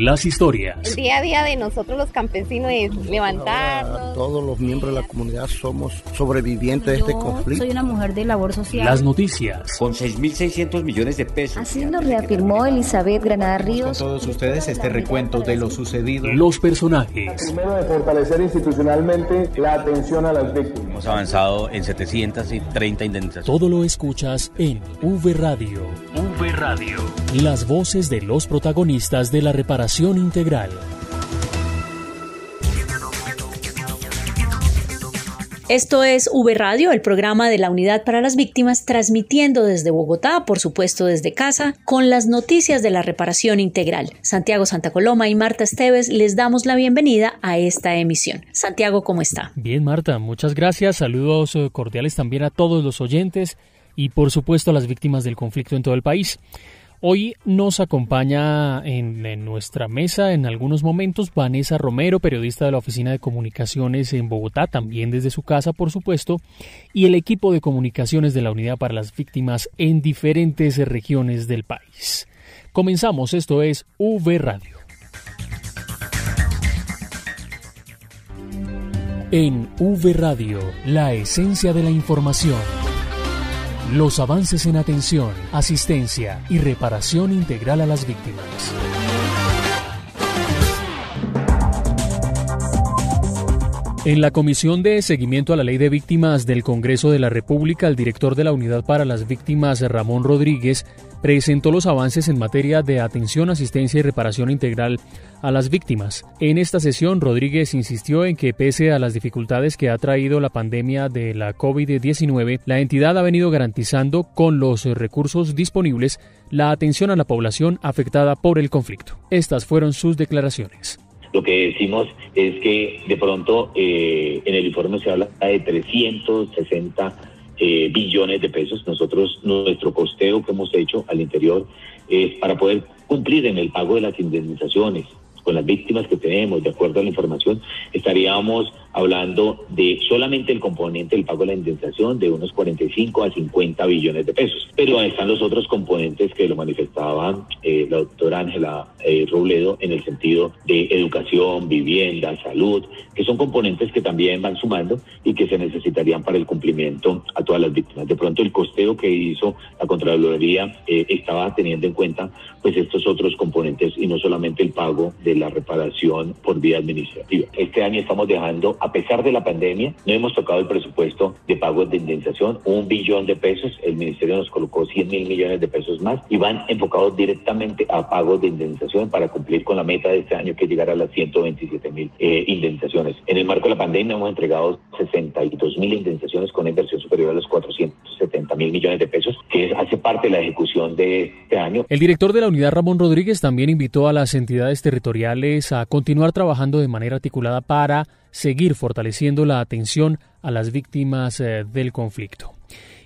las historias. El día a día de nosotros los campesinos es levantarnos. todos los miembros de la comunidad somos sobrevivientes de este conflicto. Soy una mujer de labor social. Las noticias. Con 6.600 millones de pesos. Así lo reafirmó Elizabeth Granada Ríos. Con todos ustedes este recuento de lo sucedido. Los personajes. Primero de fortalecer institucionalmente la atención a las víctimas. Hemos avanzado en 730 indemnizaciones. Todo lo escuchas en V Radio. Radio. Las voces de los protagonistas de la reparación integral. Esto es V Radio, el programa de la Unidad para las Víctimas, transmitiendo desde Bogotá, por supuesto desde casa, con las noticias de la reparación integral. Santiago Santa Coloma y Marta Esteves les damos la bienvenida a esta emisión. Santiago, ¿cómo está? Bien, Marta, muchas gracias. Saludos eh, cordiales también a todos los oyentes y por supuesto a las víctimas del conflicto en todo el país. Hoy nos acompaña en, nuestra mesa en algunos momentos Vanessa Romero, periodista de la Oficina de Comunicaciones en Bogotá, también desde su casa, por supuesto, y el equipo de comunicaciones de la Unidad para las Víctimas en diferentes regiones del país. Comenzamos, esto es V Radio. En V Radio, la esencia de la información. Los avances en atención, asistencia y reparación integral a las víctimas. En la Comisión de Seguimiento a la Ley de Víctimas del Congreso de la República, el director de la Unidad para las Víctimas, Ramón Rodríguez, presentó los avances en materia de atención, asistencia y reparación integral a las víctimas. En esta sesión, Rodríguez insistió en que pese a las dificultades que ha traído la pandemia de la COVID-19, la entidad ha venido garantizando con los recursos disponibles la atención a la población afectada por el conflicto. Estas fueron sus declaraciones. Lo que decimos es que de pronto eh, en el informe se habla de 360 eh, billones de pesos. Nosotros, nuestro costeo que hemos hecho al interior es para poder cumplir en el pago de las indemnizaciones con las víctimas que tenemos, de acuerdo a la información, estaríamos hablando de solamente el componente del pago de la indemnización de unos 45 a 50 billones de pesos. Pero ahí están los otros componentes que lo manifestaba eh, la doctora Ángela eh, Robledo en el sentido de educación, vivienda, salud, que son componentes que también van sumando y que se necesitarían para el cumplimiento a todas las víctimas. De pronto el costeo que hizo la Contraloría eh, estaba teniendo en cuenta pues estos otros componentes y no solamente el pago de la reparación por vía administrativa. Este año estamos dejando a pesar de la pandemia, no hemos tocado el presupuesto de pago de indemnización, un billón de pesos, el ministerio nos colocó 100 mil millones de pesos más y van enfocados directamente a pagos de indemnización para cumplir con la meta de este año que es a las 127 mil eh, indemnizaciones. En el marco de la pandemia hemos entregado 62 mil indemnizaciones con inversión superior a los 470 mil millones de pesos, que hace parte de la ejecución de este año. El director de la unidad, Ramón Rodríguez, también invitó a las entidades territoriales a continuar trabajando de manera articulada para seguir fortaleciendo la atención a las víctimas eh, del conflicto.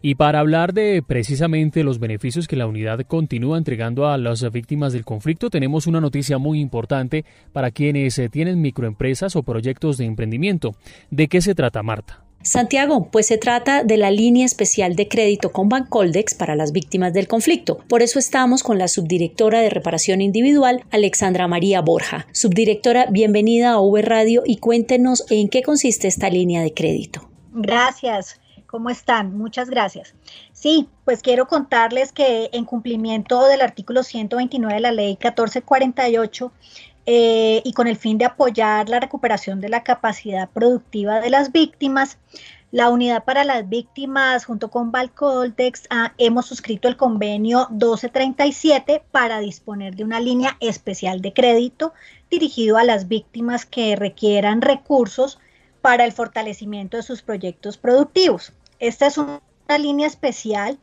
Y para hablar de precisamente los beneficios que la unidad continúa entregando a las víctimas del conflicto, tenemos una noticia muy importante para quienes eh, tienen microempresas o proyectos de emprendimiento. ¿De qué se trata, Marta? Santiago, pues se trata de la línea especial de crédito con Bancoldex para las víctimas del conflicto. Por eso estamos con la subdirectora de reparación individual, Alexandra María Borja. Subdirectora, bienvenida a V Radio y cuéntenos en qué consiste esta línea de crédito. Gracias. ¿Cómo están? Muchas gracias. Sí, pues quiero contarles que en cumplimiento del artículo 129 de la ley 1448, eh, y con el fin de apoyar la recuperación de la capacidad productiva de las víctimas, la Unidad para las Víctimas junto con Valcoltex ah, hemos suscrito el convenio 1237 para disponer de una línea especial de crédito dirigido a las víctimas que requieran recursos para el fortalecimiento de sus proyectos productivos. Esta es una línea especial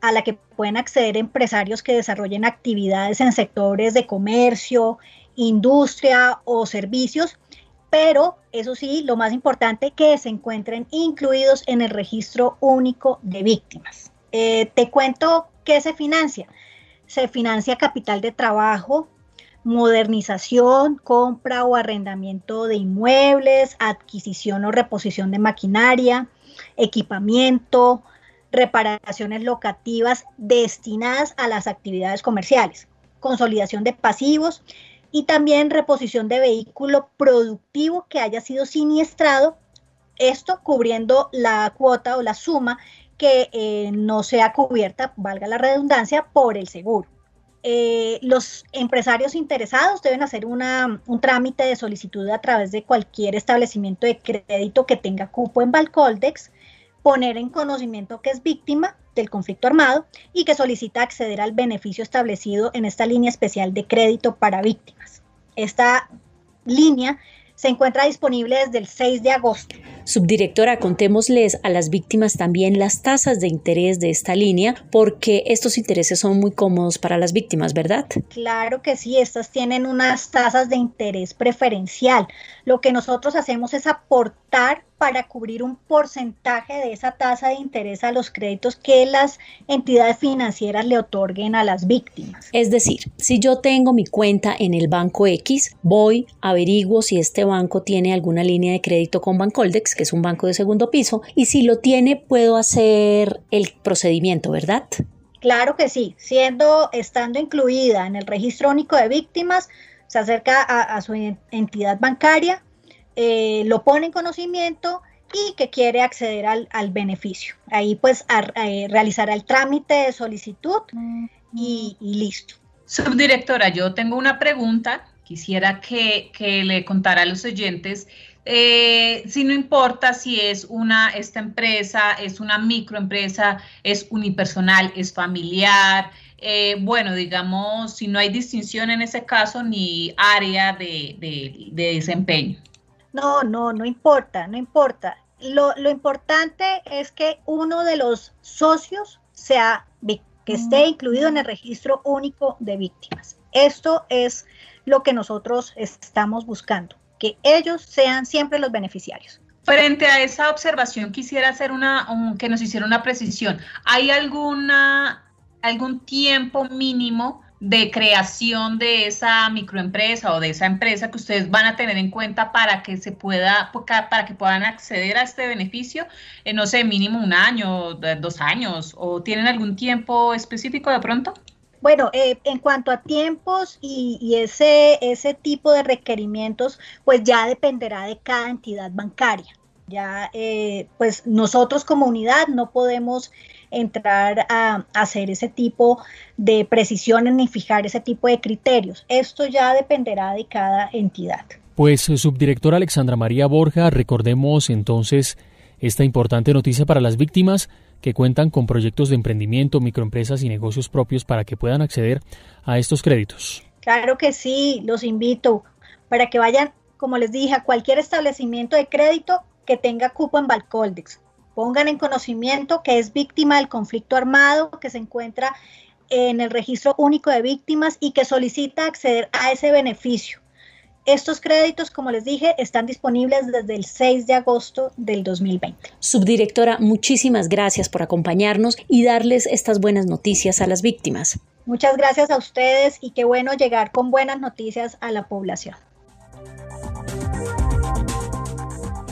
a la que pueden acceder empresarios que desarrollen actividades en sectores de comercio, industria o servicios, pero eso sí, lo más importante, que se encuentren incluidos en el registro único de víctimas. Eh, te cuento qué se financia. Se financia capital de trabajo, modernización, compra o arrendamiento de inmuebles, adquisición o reposición de maquinaria, equipamiento, reparaciones locativas destinadas a las actividades comerciales, consolidación de pasivos, y también reposición de vehículo productivo que haya sido siniestrado, esto cubriendo la cuota o la suma que eh, no sea cubierta, valga la redundancia, por el seguro. Eh, los empresarios interesados deben hacer una, un trámite de solicitud a través de cualquier establecimiento de crédito que tenga cupo en Balcoldex, poner en conocimiento que es víctima del conflicto armado y que solicita acceder al beneficio establecido en esta línea especial de crédito para víctimas. Esta línea se encuentra disponible desde el 6 de agosto. Subdirectora, contémosles a las víctimas también las tasas de interés de esta línea, porque estos intereses son muy cómodos para las víctimas, ¿verdad? Claro que sí, estas tienen unas tasas de interés preferencial. Lo que nosotros hacemos es aportar para cubrir un porcentaje de esa tasa de interés a los créditos que las entidades financieras le otorguen a las víctimas. Es decir, si yo tengo mi cuenta en el banco X, voy, averiguo si este banco tiene alguna línea de crédito con Bancoldex, que es un banco de segundo piso, y si lo tiene, puedo hacer el procedimiento, ¿verdad? Claro que sí, siendo, estando incluida en el registro único de víctimas, se acerca a, su entidad bancaria, eh, lo pone en conocimiento y que quiere acceder al, beneficio. Ahí pues eh, realizará el trámite de solicitud y, listo. Subdirectora, yo tengo una pregunta. Quisiera que, le contara a los oyentes eh, si no importa si es una, esta empresa es una microempresa, es unipersonal, es familiar, bueno, digamos, si no hay distinción en ese caso ni área de desempeño. No, no, no importa, no importa. Lo, importante es que uno de los socios sea que esté incluido en el registro único de víctimas. Esto es lo que nosotros estamos buscando, que ellos sean siempre los beneficiarios. Frente a esa observación quisiera hacer una que nos hiciera una precisión. ¿Hay alguna algún tiempo mínimo de creación de esa microempresa o de esa empresa que ustedes van a tener en cuenta para que se pueda, para que puedan acceder a este beneficio, eh, no sé, mínimo un año, dos años, o tienen algún tiempo específico de pronto? Bueno, eh, en cuanto a tiempos y, ese, ese tipo de requerimientos, pues ya dependerá de cada entidad bancaria. Ya, eh, pues nosotros como unidad no podemos entrar a, hacer ese tipo de precisiones ni fijar ese tipo de criterios. Esto ya dependerá de cada entidad. Pues, eh, subdirectora Alexandra María Borja, recordemos entonces esta importante noticia para las víctimas que cuentan con proyectos de emprendimiento, microempresas y negocios propios para que puedan acceder a estos créditos. Claro que sí, los invito para que vayan, como les dije, a cualquier establecimiento de crédito que tenga cupo en Balcoldex pongan en conocimiento que es víctima del conflicto armado, que se encuentra en el registro único de víctimas y que solicita acceder a ese beneficio. Estos créditos, como les dije, están disponibles desde el 6 de agosto del 2020. Subdirectora, muchísimas gracias por acompañarnos y darles estas buenas noticias a las víctimas. Muchas gracias a ustedes y qué bueno llegar con buenas noticias a la población.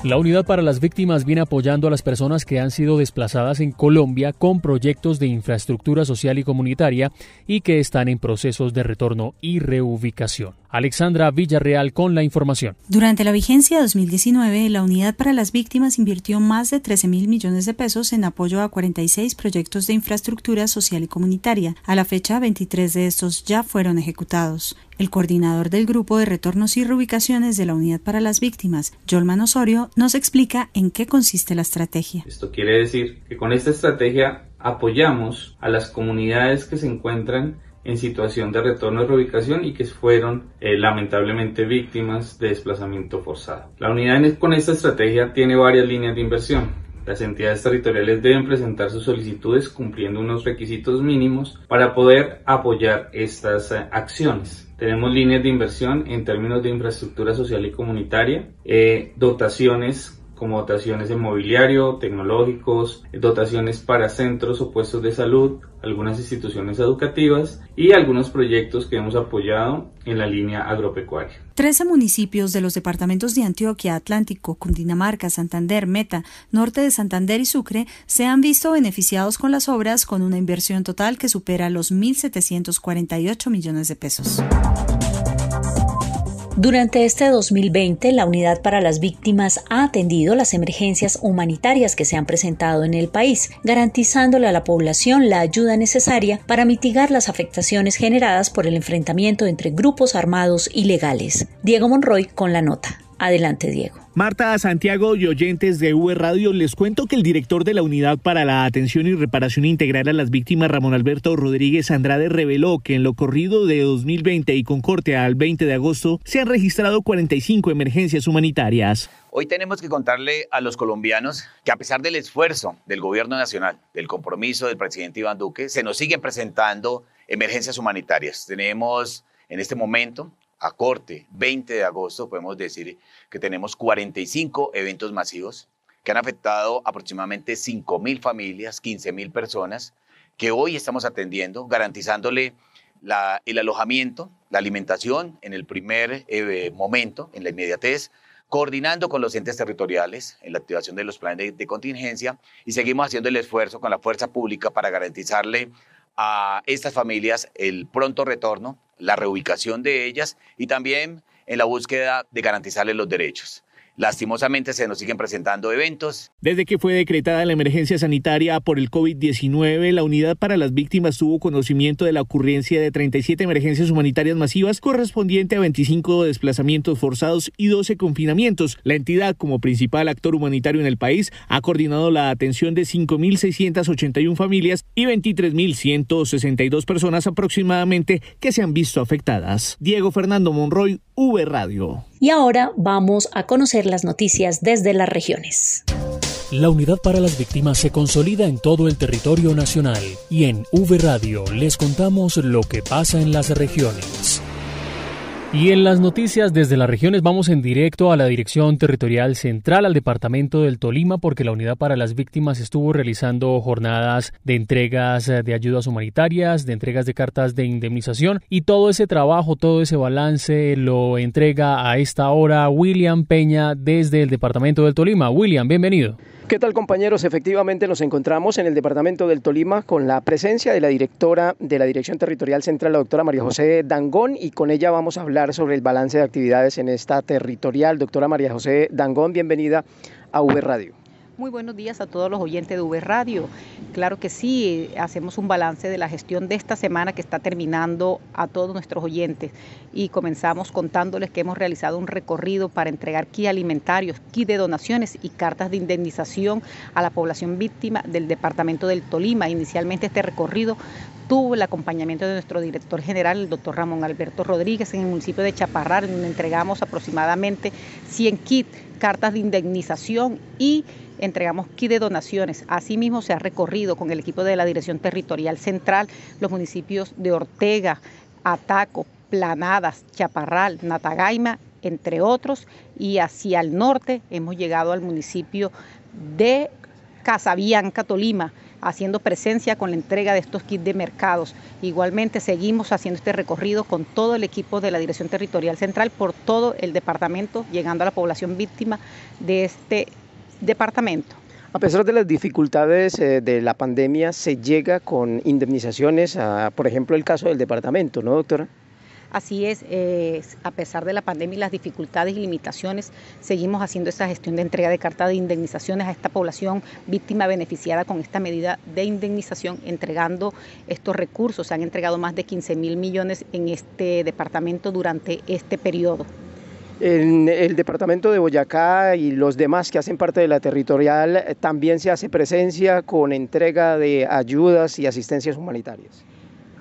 La Unidad para las Víctimas viene apoyando a las personas que han sido desplazadas en Colombia con proyectos de infraestructura social y comunitaria y que están en procesos de retorno y reubicación. Alexandra Villarreal con la información. Durante la vigencia 2019, la Unidad para las Víctimas invirtió más de 13 mil millones de pesos en apoyo a 46 proyectos de infraestructura social y comunitaria. A la fecha, 23 de estos ya fueron ejecutados. El coordinador del Grupo de Retornos y Reubicaciones de la Unidad para las Víctimas, Jolman Osorio, nos explica en qué consiste la estrategia. Esto quiere decir que con esta estrategia apoyamos a las comunidades que se encuentran en situación de retorno de reubicación y que fueron eh, lamentablemente víctimas de desplazamiento forzado. La unidad con esta estrategia tiene varias líneas de inversión. Las entidades territoriales deben presentar sus solicitudes cumpliendo unos requisitos mínimos para poder apoyar estas eh, acciones. Tenemos líneas de inversión en términos de infraestructura social y comunitaria, eh, dotaciones como dotaciones de mobiliario, tecnológicos, dotaciones para centros o puestos de salud, algunas instituciones educativas y algunos proyectos que hemos apoyado en la línea agropecuaria. Trece municipios de los departamentos de Antioquia, Atlántico, Cundinamarca, Santander, Meta, Norte de Santander y Sucre se han visto beneficiados con las obras con una inversión total que supera los 1.748 millones de pesos. Durante este 2020, la Unidad para las Víctimas ha atendido las emergencias humanitarias que se han presentado en el país, garantizándole a la población la ayuda necesaria para mitigar las afectaciones generadas por el enfrentamiento entre grupos armados ilegales. Diego Monroy con la nota. Adelante, Diego. Marta Santiago y oyentes de V Radio, les cuento que el director de la Unidad para la Atención y Reparación Integral a las Víctimas, Ramón Alberto Rodríguez Andrade, reveló que en lo corrido de 2020 y con corte al 20 de agosto se han registrado 45 emergencias humanitarias. Hoy tenemos que contarle a los colombianos que a pesar del esfuerzo del gobierno nacional, del compromiso del presidente Iván Duque, se nos siguen presentando emergencias humanitarias. Tenemos en este momento a corte 20 de agosto, podemos decir que tenemos 45 eventos masivos que han afectado aproximadamente 5 mil familias, 15 mil personas, que hoy estamos atendiendo, garantizándole el alojamiento, la alimentación en el primer eh, momento, en la inmediatez, coordinando con los entes territoriales en la activación de los planes de contingencia y seguimos haciendo el esfuerzo con la fuerza pública para garantizarle a estas familias el pronto retorno, la reubicación de ellas y también en la búsqueda de garantizarles los derechos. Lastimosamente se nos siguen presentando eventos. Desde que fue decretada la emergencia sanitaria por el COVID-19, la Unidad para las Víctimas tuvo conocimiento de la ocurrencia de 37 emergencias humanitarias masivas correspondiente a 25 desplazamientos forzados y 12 confinamientos. La entidad, como principal actor humanitario en el país, ha coordinado la atención de 5.681 familias y 23.162 personas aproximadamente que se han visto afectadas. Diego Fernando Monroy, V Radio. Y ahora vamos a conocer las noticias desde las regiones. La unidad para las víctimas se consolida en todo el territorio nacional y en V Radio les contamos lo que pasa en las regiones. Y en las noticias desde las regiones vamos en directo a la Dirección Territorial Central, al Departamento del Tolima, porque la Unidad para las Víctimas estuvo realizando jornadas de entregas de ayudas humanitarias, de entregas de cartas de indemnización y todo ese trabajo, todo ese balance lo entrega a esta hora William Peña desde el Departamento del Tolima. William, bienvenido. ¿Qué tal compañeros? Efectivamente nos encontramos en el departamento del Tolima con la presencia de la directora de la Dirección Territorial Central, la doctora María José Dangón, y con ella vamos a hablar sobre el balance de actividades en esta territorial. Doctora María José Dangón, bienvenida a V Radio. Muy buenos días a todos los oyentes de V Radio. Claro que sí, hacemos un balance de la gestión de esta semana que está terminando a todos nuestros oyentes y comenzamos contándoles que hemos realizado un recorrido para entregar kit alimentarios, kit de donaciones y cartas de indemnización a la población víctima del departamento del Tolima. Inicialmente este recorrido tuvo el acompañamiento de nuestro director general, el doctor Ramón Alberto Rodríguez, en el municipio de Chaparral, donde entregamos aproximadamente 100 kits, cartas de indemnización y entregamos kit de donaciones. Asimismo, se ha recorrido con el equipo de la Dirección Territorial Central los municipios de Ortega, Ataco, Planadas, Chaparral, Natagaima, entre otros, y hacia el norte hemos llegado al municipio de Casabianca, Tolima, haciendo presencia con la entrega de estos kits de mercados. Igualmente seguimos haciendo este recorrido con todo el equipo de la Dirección Territorial Central por todo el departamento, llegando a la población víctima de este departamento. A pesar de las dificultades eh, de la pandemia, se llega con indemnizaciones, a, por ejemplo, el caso del departamento, ¿no, doctora? Así es, a pesar de la pandemia y las dificultades y limitaciones, seguimos haciendo esa gestión de entrega de carta de indemnizaciones a esta población víctima beneficiada con esta medida de indemnización, entregando estos recursos. Se han entregado más de 15 mil millones en este departamento durante este periodo. En el departamento de Boyacá y los demás que hacen parte de la territorial eh, también se hace presencia con entrega de ayudas y asistencias humanitarias.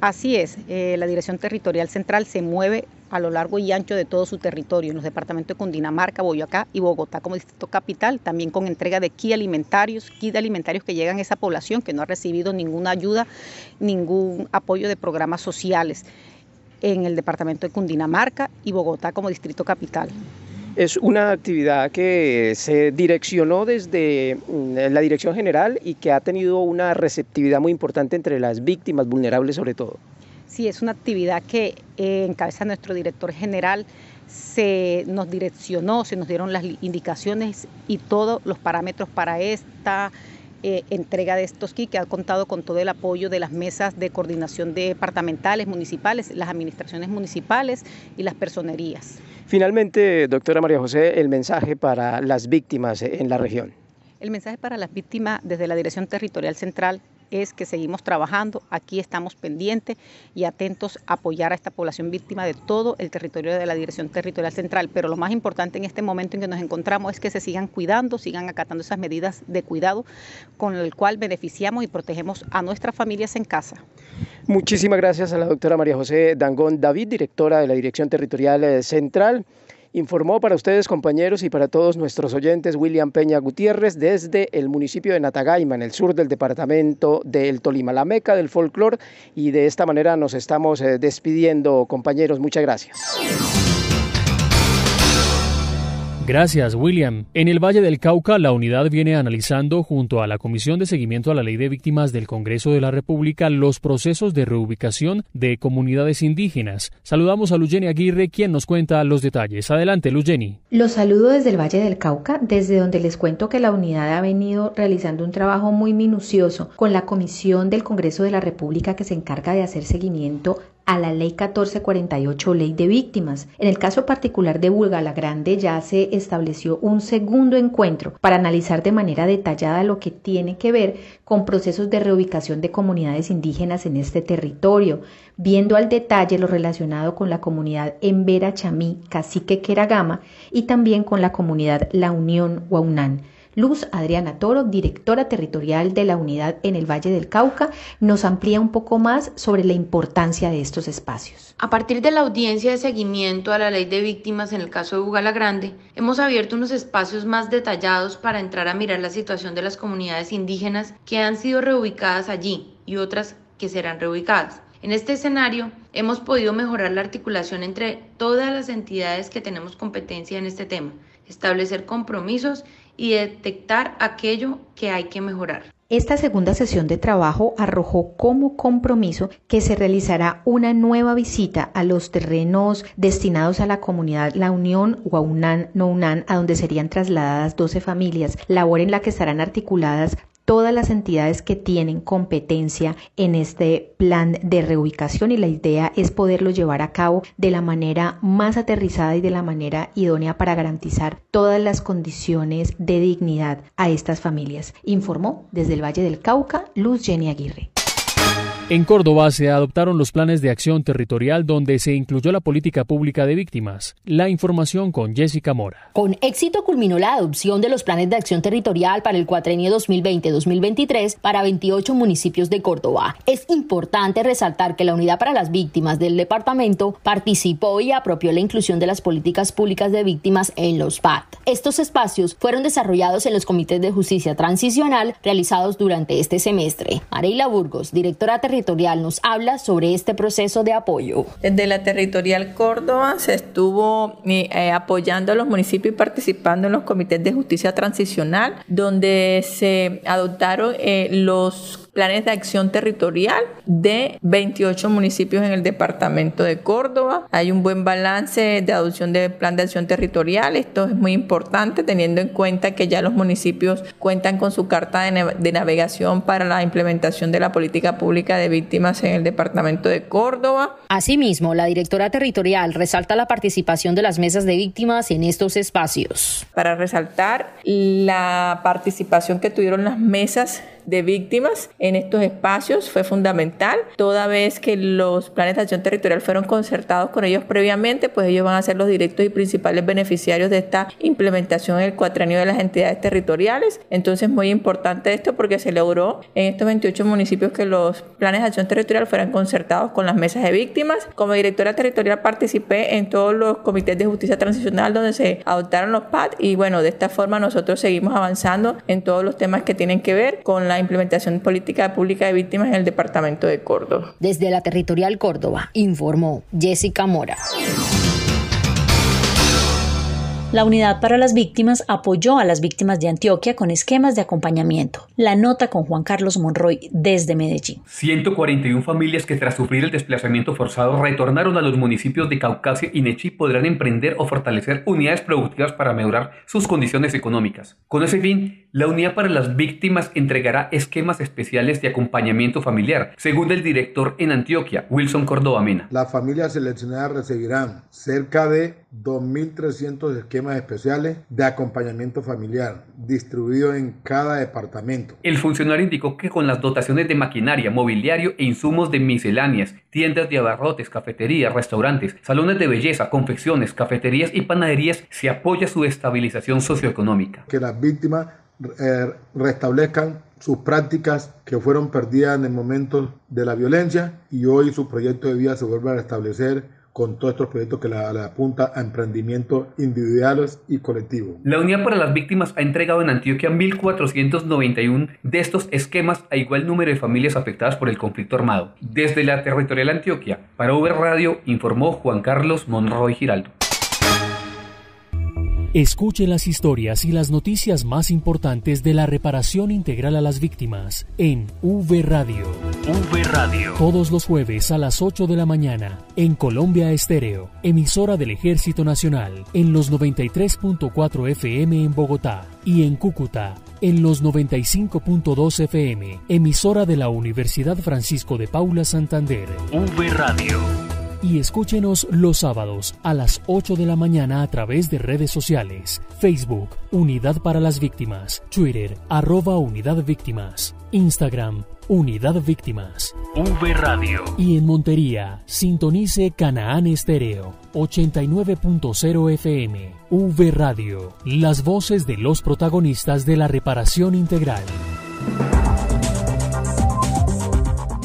Así es, eh, la Dirección Territorial Central se mueve a lo largo y ancho de todo su territorio, en los departamentos de Cundinamarca, Boyacá y Bogotá como distrito capital, también con entrega de kit alimentarios, kit alimentarios que llegan a esa población que no ha recibido ninguna ayuda, ningún apoyo de programas sociales en el departamento de Cundinamarca y Bogotá como distrito capital. Es una actividad que se direccionó desde mm, la Dirección General y que ha tenido una receptividad muy importante entre las víctimas vulnerables sobre todo. Sí, es una actividad que eh, encabeza nuestro director general, se nos direccionó, se nos dieron las indicaciones y todos los parámetros para esta eh, entrega de estos kits que ha contado con todo el apoyo de las mesas de coordinación departamentales, municipales, las administraciones municipales y las personerías. Finalmente, doctora María José, el mensaje para las víctimas en la región. El mensaje para las víctimas desde la Dirección Territorial Central es que seguimos trabajando, aquí estamos pendientes y atentos a apoyar a esta población víctima de todo el territorio de la Dirección Territorial Central. Pero lo más importante en este momento en que nos encontramos es que se sigan cuidando, sigan acatando esas medidas de cuidado con el cual beneficiamos y protegemos a nuestras familias en casa. Muchísimas gracias a la doctora María José Dangón David, directora de la Dirección Territorial eh, Central. Informó para ustedes, compañeros, y para todos nuestros oyentes, William Peña Gutiérrez, desde el municipio de Natagaima, en el sur del departamento del Tolima, la meca del folclore. Y de esta manera nos estamos eh, despidiendo, compañeros. Muchas gracias. Gracias, William. En el Valle del Cauca, la unidad viene analizando, junto a la Comisión de Seguimiento a la Ley de Víctimas del Congreso de la República, los procesos de reubicación de comunidades indígenas. Saludamos a Lugeni Aguirre, quien nos cuenta los detalles. Adelante, Lugeni. Los saludo desde el Valle del Cauca, desde donde les cuento que la unidad ha venido realizando un trabajo muy minucioso con la Comisión del Congreso de la República que se encarga de hacer seguimiento a la Ley 1448, Ley de Víctimas. En el caso particular de la Grande ya se estableció un segundo encuentro para analizar de manera detallada lo que tiene que ver con procesos de reubicación de comunidades indígenas en este territorio, viendo al detalle lo relacionado con la comunidad Embera Chamí, Cacique Queragama y también con la comunidad La Unión Huaunán. Luz Adriana Toro, directora territorial de la unidad en el Valle del Cauca, nos amplía un poco más sobre la importancia de estos espacios. A partir de la audiencia de seguimiento a la ley de víctimas en el caso de Bugala Grande, hemos abierto unos espacios más detallados para entrar a mirar la situación de las comunidades indígenas que han sido reubicadas allí y otras que serán reubicadas. En este escenario, hemos podido mejorar la articulación entre todas las entidades que tenemos competencia en este tema, establecer compromisos y detectar aquello que hay que mejorar. Esta segunda sesión de trabajo arrojó como compromiso que se realizará una nueva visita a los terrenos destinados a la comunidad La Unión Guaunán Nounan, a donde serían trasladadas 12 familias, labor en la que estarán articuladas todas las entidades que tienen competencia en este plan de reubicación y la idea es poderlo llevar a cabo de la manera más aterrizada y de la manera idónea para garantizar todas las condiciones de dignidad a estas familias, informó desde el Valle del Cauca Luz Jenny Aguirre. En Córdoba se adoptaron los planes de acción territorial donde se incluyó la política pública de víctimas. La información con Jessica Mora. Con éxito culminó la adopción de los planes de acción territorial para el cuatrenio 2020-2023 para 28 municipios de Córdoba. Es importante resaltar que la Unidad para las Víctimas del departamento participó y apropió la inclusión de las políticas públicas de víctimas en los PAT. Estos espacios fueron desarrollados en los comités de justicia transicional realizados durante este semestre. Mareila Burgos, directora territorial Territorial nos habla sobre este proceso de apoyo. Desde la Territorial Córdoba se estuvo eh, eh, apoyando a los municipios y participando en los comités de justicia transicional, donde se adoptaron eh, los planes de acción territorial de 28 municipios en el departamento de Córdoba. Hay un buen balance de adopción de plan de acción territorial. Esto es muy importante teniendo en cuenta que ya los municipios cuentan con su carta de, navegación para la implementación de la política pública de víctimas en el departamento de Córdoba. Asimismo, la directora territorial resalta la participación de las mesas de víctimas en estos espacios. Para resaltar la participación que tuvieron las mesas de víctimas en estos espacios fue fundamental, toda vez que los planes de acción territorial fueron concertados con ellos previamente, pues ellos van a ser los directos y principales beneficiarios de esta implementación en el cuatrenio de las entidades territoriales. Entonces, muy importante esto porque se logró en estos 28 municipios que los planes de acción territorial fueran concertados con las mesas de víctimas. Como directora territorial participé en todos los comités de justicia transicional donde se adoptaron los PAD y bueno, de esta forma nosotros seguimos avanzando en todos los temas que tienen que ver con la implementación de política pública de víctimas en el departamento de Córdoba. Desde la Territorial Córdoba, informó Jessica Mora. La Unidad para las Víctimas apoyó a las víctimas de Antioquia con esquemas de acompañamiento. La nota con Juan Carlos Monroy desde Medellín. 141 familias que tras sufrir el desplazamiento forzado retornaron a los municipios de Caucasia y Nechi podrán emprender o fortalecer unidades productivas para mejorar sus condiciones económicas. Con ese fin, la Unidad para las Víctimas entregará esquemas especiales de acompañamiento familiar, según el director en Antioquia, Wilson Córdoba Mena. Las familias seleccionadas recibirán cerca de 2.300 esquemas especiales de acompañamiento familiar distribuidos en cada departamento. El funcionario indicó que con las dotaciones de maquinaria, mobiliario e insumos de misceláneas, tiendas de abarrotes, cafeterías, restaurantes, salones de belleza, confecciones, cafeterías y panaderías, se apoya su estabilización socioeconómica. Que las víctimas eh, restablezcan sus prácticas que fueron perdidas en el momento de la violencia y hoy su proyecto de vida se vuelve a restablecer con todos estos proyectos que la, apunta a emprendimientos individuales y colectivos. La Unidad para las Víctimas ha entregado en Antioquia 1.491 de estos esquemas a igual número de familias afectadas por el conflicto armado. Desde la territorial Antioquia, para Uber Radio, informó Juan Carlos Monroy Giraldo. Escuche las historias y las noticias más importantes de la reparación integral a las víctimas en V Radio. V Radio. Todos los jueves a las 8 de la mañana en Colombia Estéreo, emisora del Ejército Nacional, en los 93.4 FM en Bogotá y en Cúcuta en los 95.2 FM, emisora de la Universidad Francisco de Paula Santander. V Radio y escúchenos los sábados a las 8 de la mañana a través de redes sociales, Facebook, Unidad para las Víctimas, Twitter, arroba Unidad Víctimas, Instagram, Unidad Víctimas, V Radio. Y en Montería, sintonice Canaán Estéreo, 89.0 FM, V Radio, las voces de los protagonistas de la reparación integral.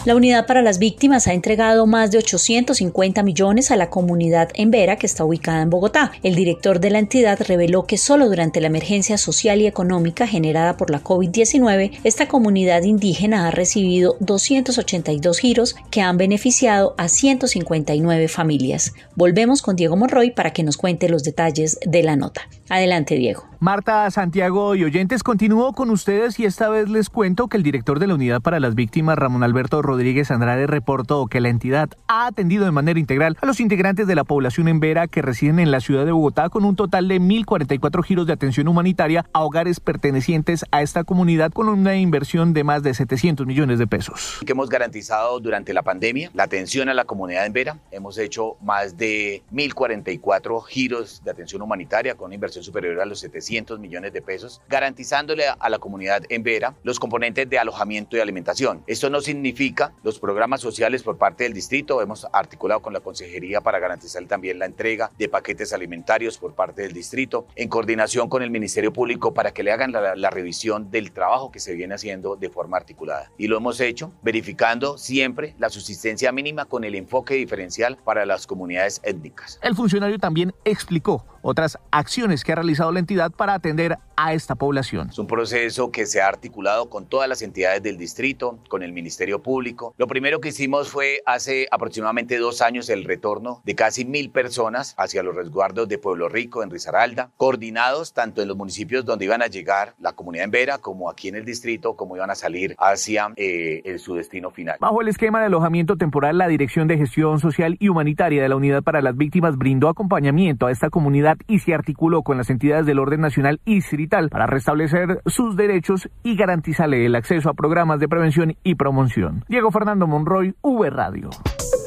La Unidad para las Víctimas ha entregado más de 850 millones a la comunidad en Vera, que está ubicada en Bogotá. El director de la entidad reveló que solo durante la emergencia social y económica generada por la COVID-19, esta comunidad indígena ha recibido 282 giros que han beneficiado a 159 familias. Volvemos con Diego Monroy para que nos cuente los detalles de la nota. Adelante, Diego. Marta, Santiago y oyentes, continúo con ustedes y esta vez les cuento que el director de la Unidad para las Víctimas, Ramón Alberto Rodríguez Andrade, reportó que la entidad ha atendido de manera integral a los integrantes de la población en Vera que residen en la ciudad de Bogotá con un total de 1.044 giros de atención humanitaria a hogares pertenecientes a esta comunidad con una inversión de más de 700 millones de pesos. Que hemos garantizado durante la pandemia la atención a la comunidad en Vera. Hemos hecho más de 1.044 giros de atención humanitaria con una inversión superior a los 700 millones de pesos, garantizándole a la comunidad en Vera los componentes de alojamiento y alimentación. Esto no significa los programas sociales por parte del distrito. Hemos articulado con la consejería para garantizar también la entrega de paquetes alimentarios por parte del distrito, en coordinación con el Ministerio Público para que le hagan la, la revisión del trabajo que se viene haciendo de forma articulada. Y lo hemos hecho verificando siempre la subsistencia mínima con el enfoque diferencial para las comunidades étnicas. El funcionario también explicó otras acciones que ha realizado la entidad para atender a esta población. Es un proceso que se ha articulado con todas las entidades del distrito, con el Ministerio Público. Lo primero que hicimos fue hace aproximadamente dos años el retorno de casi mil personas hacia los resguardos de Pueblo Rico, en Risaralda, coordinados tanto en los municipios donde iban a llegar la comunidad en Vera, como aquí en el distrito, como iban a salir hacia eh, su destino final. Bajo el esquema de alojamiento temporal, la Dirección de Gestión Social y Humanitaria de la Unidad para las Víctimas brindó acompañamiento a esta comunidad y se articuló con las entidades del orden nacional y distrital para restablecer sus derechos y garantizarle el acceso a programas de prevención y promoción. Diego Fernando Monroy, V Radio.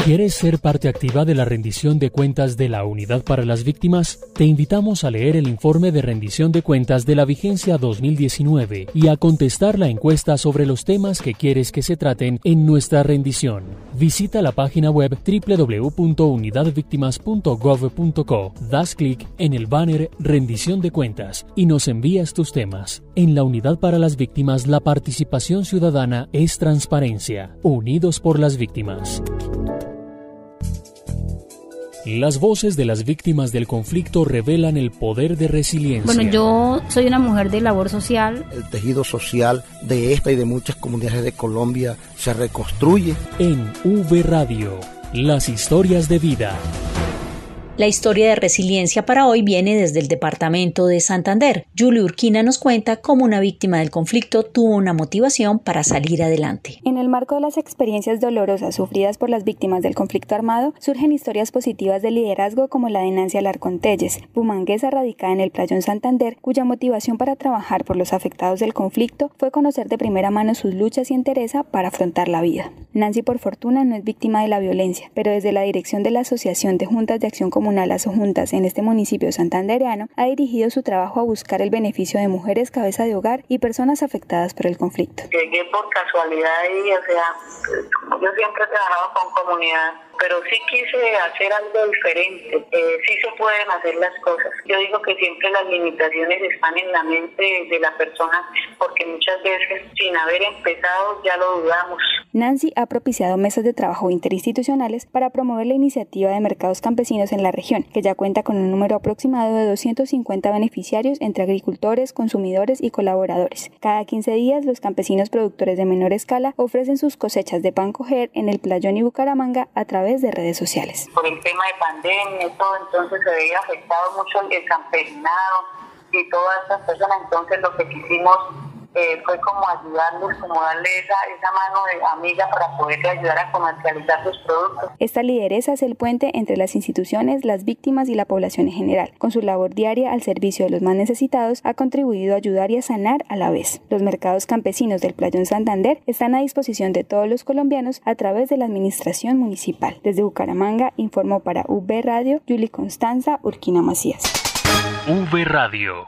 ¿Quieres ser parte activa de la rendición de cuentas de la Unidad para las Víctimas? Te invitamos a leer el informe de rendición de cuentas de la vigencia 2019 y a contestar la encuesta sobre los temas que quieres que se traten en nuestra rendición. Visita la página web www.unidadvictimas.gov.co, das clic en el banner Rendición de cuentas y nos envías tus temas. En la Unidad para las Víctimas la participación ciudadana es transparencia. Unidos por las Víctimas. Las voces de las víctimas del conflicto revelan el poder de resiliencia. Bueno, yo soy una mujer de labor social. El tejido social de esta y de muchas comunidades de Colombia se reconstruye. En V Radio, las historias de vida. La historia de resiliencia para hoy viene desde el departamento de Santander. Julie Urquina nos cuenta cómo una víctima del conflicto tuvo una motivación para salir adelante. En el marco de las experiencias dolorosas sufridas por las víctimas del conflicto armado, surgen historias positivas de liderazgo como la de Nancy Alarcón Telles, bumanguesa radicada en el Playón Santander, cuya motivación para trabajar por los afectados del conflicto fue conocer de primera mano sus luchas y entereza para afrontar la vida. Nancy, por fortuna, no es víctima de la violencia, pero desde la dirección de la Asociación de Juntas de Acción Comunitaria comunal juntas en este municipio santandereano, ha dirigido su trabajo a buscar el beneficio de mujeres cabeza de hogar y personas afectadas por el conflicto. Llegué por casualidad y, o sea, yo siempre he trabajado con comunidad pero sí quise hacer algo diferente. Eh, sí se pueden hacer las cosas. Yo digo que siempre las limitaciones están en la mente de la persona porque muchas veces sin haber empezado ya lo dudamos. Nancy ha propiciado mesas de trabajo interinstitucionales para promover la iniciativa de mercados campesinos en la región, que ya cuenta con un número aproximado de 250 beneficiarios entre agricultores, consumidores y colaboradores. Cada 15 días los campesinos productores de menor escala ofrecen sus cosechas de pan coger en el Playón y Bucaramanga a través de redes sociales. Por el tema de pandemia y todo, entonces se veía afectado mucho el campesinado y todas estas personas, entonces lo que quisimos eh, fue como ayudarles, como darle esa, esa mano de amiga para poderle ayudar a comercializar sus productos. Esta lideresa es el puente entre las instituciones, las víctimas y la población en general. Con su labor diaria al servicio de los más necesitados, ha contribuido a ayudar y a sanar a la vez. Los mercados campesinos del Playón Santander están a disposición de todos los colombianos a través de la administración municipal. Desde Bucaramanga informó para V Radio Yuli Constanza Urquina Macías. V Radio.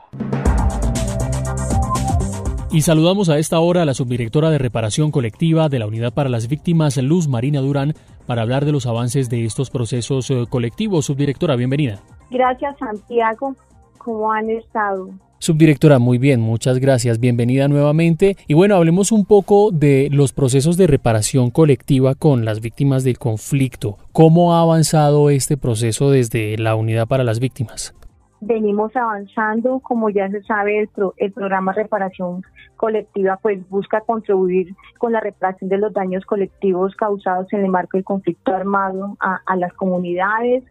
Y saludamos a esta hora a la subdirectora de reparación colectiva de la Unidad para las Víctimas, Luz Marina Durán, para hablar de los avances de estos procesos eh, colectivos. Subdirectora, bienvenida. Gracias, Santiago. ¿Cómo han estado? Subdirectora, muy bien, muchas gracias. Bienvenida nuevamente. Y bueno, hablemos un poco de los procesos de reparación colectiva con las víctimas del conflicto. ¿Cómo ha avanzado este proceso desde la Unidad para las Víctimas? Venimos avanzando, como ya se sabe, el, el programa reparación colectiva pues busca contribuir con la reparación de los daños colectivos causados en el marco del conflicto armado a, las comunidades.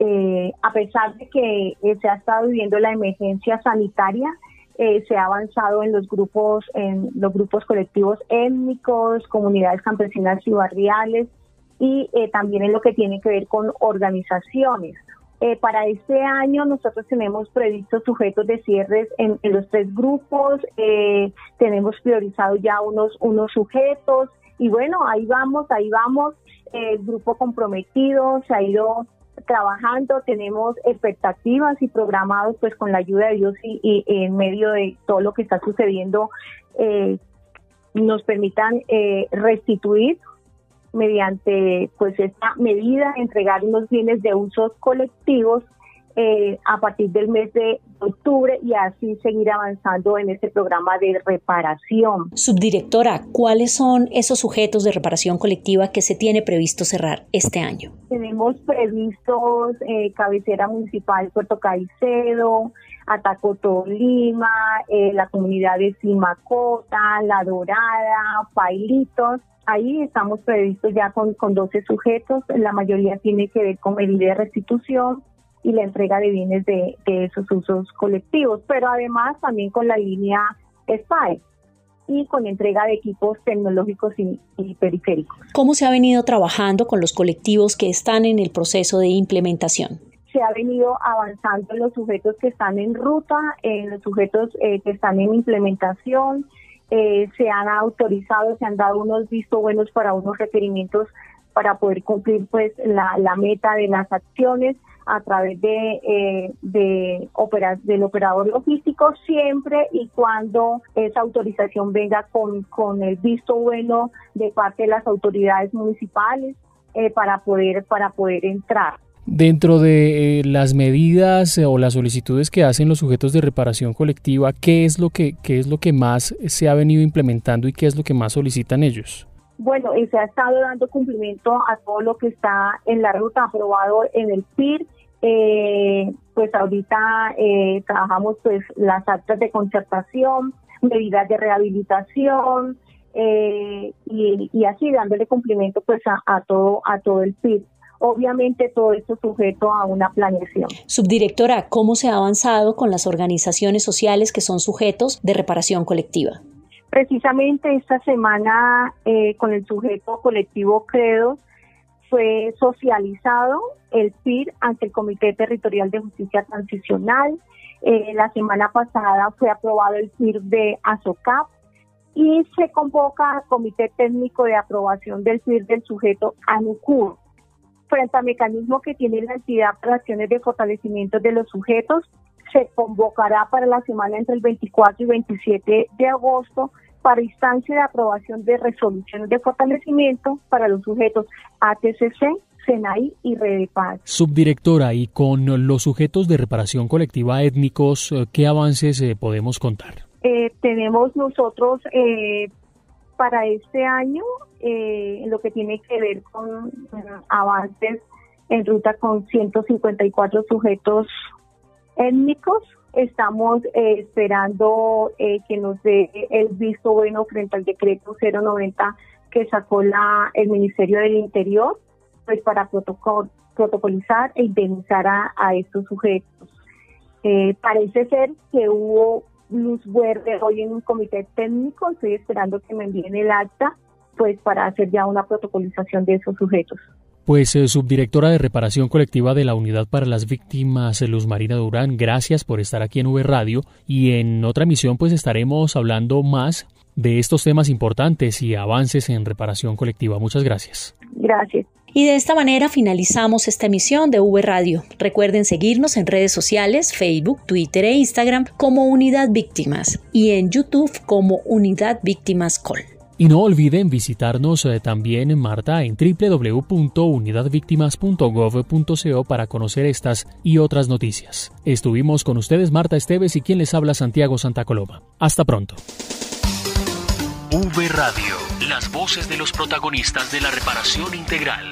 Eh, a pesar de que eh, se ha estado viviendo la emergencia sanitaria, eh, se ha avanzado en los grupos, en los grupos colectivos étnicos, comunidades campesinas y barriales, y también en lo que tiene que ver con organizaciones. Eh, para este año nosotros tenemos previstos sujetos de cierres en, los tres grupos, eh, tenemos priorizado ya unos, unos sujetos y bueno, ahí vamos, ahí vamos, el grupo comprometido se ha ido trabajando, tenemos expectativas y programados pues con la ayuda de Dios y, en medio de todo lo que está sucediendo eh, nos permitan restituir mediante pues esta medida entregar unos bienes de usos colectivos eh, a partir del mes de octubre y así seguir avanzando en este programa de reparación. Subdirectora, ¿cuáles son esos sujetos de reparación colectiva que se tiene previsto cerrar este año? Tenemos previstos eh, cabecera municipal Puerto Caicedo, Ataco Tolima, eh, la comunidad de Simacota, La Dorada, Pailitos, Ahí estamos previstos ya con, con 12 sujetos, la mayoría tiene que ver con medida de restitución y la entrega de bienes de, esos usos colectivos, pero además también con la línea SPAE y con entrega de equipos tecnológicos y, y, periféricos. ¿Cómo se ha venido trabajando con los colectivos que están en el proceso de implementación? Se ha venido avanzando en los sujetos que están en ruta, en los sujetos eh, que están en implementación, eh, se han autorizado, se han dado unos vistos buenos para unos requerimientos para poder cumplir pues la, meta de las acciones a través de, eh, de del operador logístico siempre y cuando esa autorización venga con, con el visto bueno de parte de las autoridades municipales eh, para poder para poder entrar. Dentro de eh, las medidas eh, o las solicitudes que hacen los sujetos de reparación colectiva, ¿qué es lo que qué es lo que más se ha venido implementando y qué es lo que más solicitan ellos? Bueno, se ha estado dando cumplimiento a todo lo que está en la ruta aprobado en el PIR. Eh, pues ahorita trabajamos pues las actas de concertación, medidas de rehabilitación y, así dándole cumplimiento pues a, a todo a todo el PIR obviamente todo esto sujeto a una planeación. Subdirectora, ¿cómo se ha avanzado con las organizaciones sociales que son sujetos de reparación colectiva? Precisamente esta semana eh, con el sujeto colectivo Credo fue socializado el PIR ante el Comité Territorial de Justicia Transicional. Eh, la semana pasada fue aprobado el PIR de ASOCAP y se convoca al Comité Técnico de Aprobación del PIR del sujeto ANUCUR frente al mecanismo que tiene la entidad para acciones de fortalecimiento de los sujetos, se convocará para la semana entre el 24 y 27 de agosto para instancia de aprobación de resoluciones de fortalecimiento para los sujetos ATCC, SENAI y Redepaz. Subdirectora, y con los sujetos de reparación colectiva étnicos, eh, ¿qué avances eh, podemos contar? Eh, tenemos nosotros para este año en lo que tiene que ver con avances en ruta con 154 sujetos étnicos. Estamos esperando que nos dé el visto bueno frente al decreto 090 que sacó la, el Ministerio del Interior pues para protocolizar e indemnizar a, estos sujetos. Eh, parece ser que hubo luz verde hoy en un comité técnico, estoy esperando que me envíen el acta, pues para hacer ya una protocolización de esos sujetos. Pues eh, subdirectora de reparación colectiva de la Unidad para las Víctimas, Luz Marina Durán, gracias por estar aquí en V Radio y en otra emisión pues estaremos hablando más de estos temas importantes y avances en reparación colectiva. Muchas gracias. Gracias. Y de esta manera finalizamos esta emisión de V Radio. Recuerden seguirnos en redes sociales, Facebook, Twitter e Instagram como Unidad Víctimas y en YouTube como Unidad Víctimas Col. Y no olviden visitarnos eh, también, Marta, en www.unidadvictimas.gov.co para conocer estas y otras noticias. Estuvimos con ustedes, Marta Esteves y quien les habla, Santiago Santa Coloma. Hasta pronto. V Radio, las voces de los protagonistas de la reparación integral.